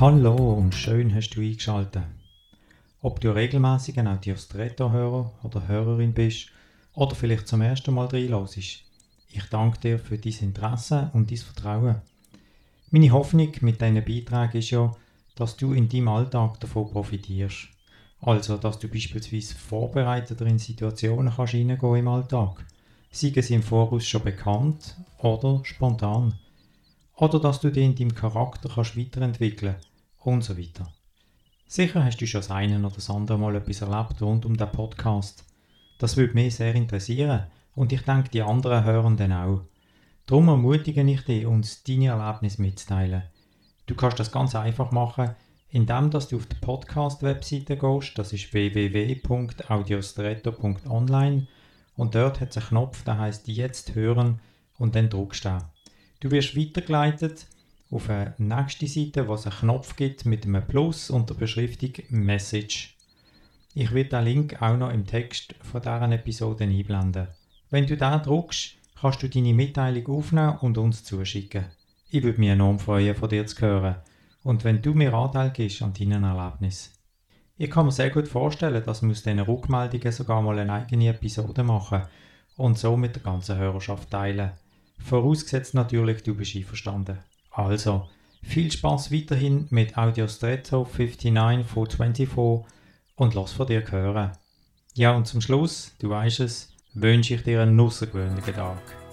Hallo und schön hast du eingeschaltet. Ob du regelmäßig ein Audiostretto-Hörer oder Hörerin bist oder vielleicht zum ersten Mal reinlässt, ich danke dir für dein Interesse und dein Vertrauen. Meine Hoffnung mit deinen Beiträgen ist ja, dass du in deinem Alltag davon profitierst. Also, dass du beispielsweise vorbereiteter in Situationen kannst reingehen im Alltag. Sei es im Voraus schon bekannt oder spontan. Oder dass du dich in deinem Charakter kannst weiterentwickeln und so weiter. Sicher hast du schon das eine oder das andere Mal etwas erlebt rund um den Podcast. Das würde mich sehr interessieren und ich denke, die anderen hören dann auch. Darum ermutige ich dich, uns deine Erlebnisse mitzuteilen. Du kannst das ganz einfach machen, indem dass du auf die Podcast-Webseite gehst, das ist www.audiostretto.online und dort hat es einen Knopf, der heißt Jetzt hören und dann drückst du Du wirst weitergeleitet auf eine nächste Seite, wo es einen Knopf gibt mit einem Plus und der Beschriftung Message. Ich werde den Link auch noch im Text von dieser Episode einblenden. Wenn du da drückst, kannst du deine Mitteilung aufnehmen und uns zuschicken. Ich würde mich enorm freuen, von dir zu hören und wenn du mir Anteil gibst an deinen Erlebnissen. Ich kann mir sehr gut vorstellen, dass wir aus diesen Rückmeldungen sogar mal eine eigene Episode machen und so mit der ganzen Hörerschaft teilen. Vorausgesetzt natürlich, du bist einverstanden. Also, viel Spaß weiterhin mit Audio Stretto 59 von 24 und lass von dir hören. Ja, und zum Schluss, du weißt es, wünsche ich dir einen außergewöhnlichen Tag.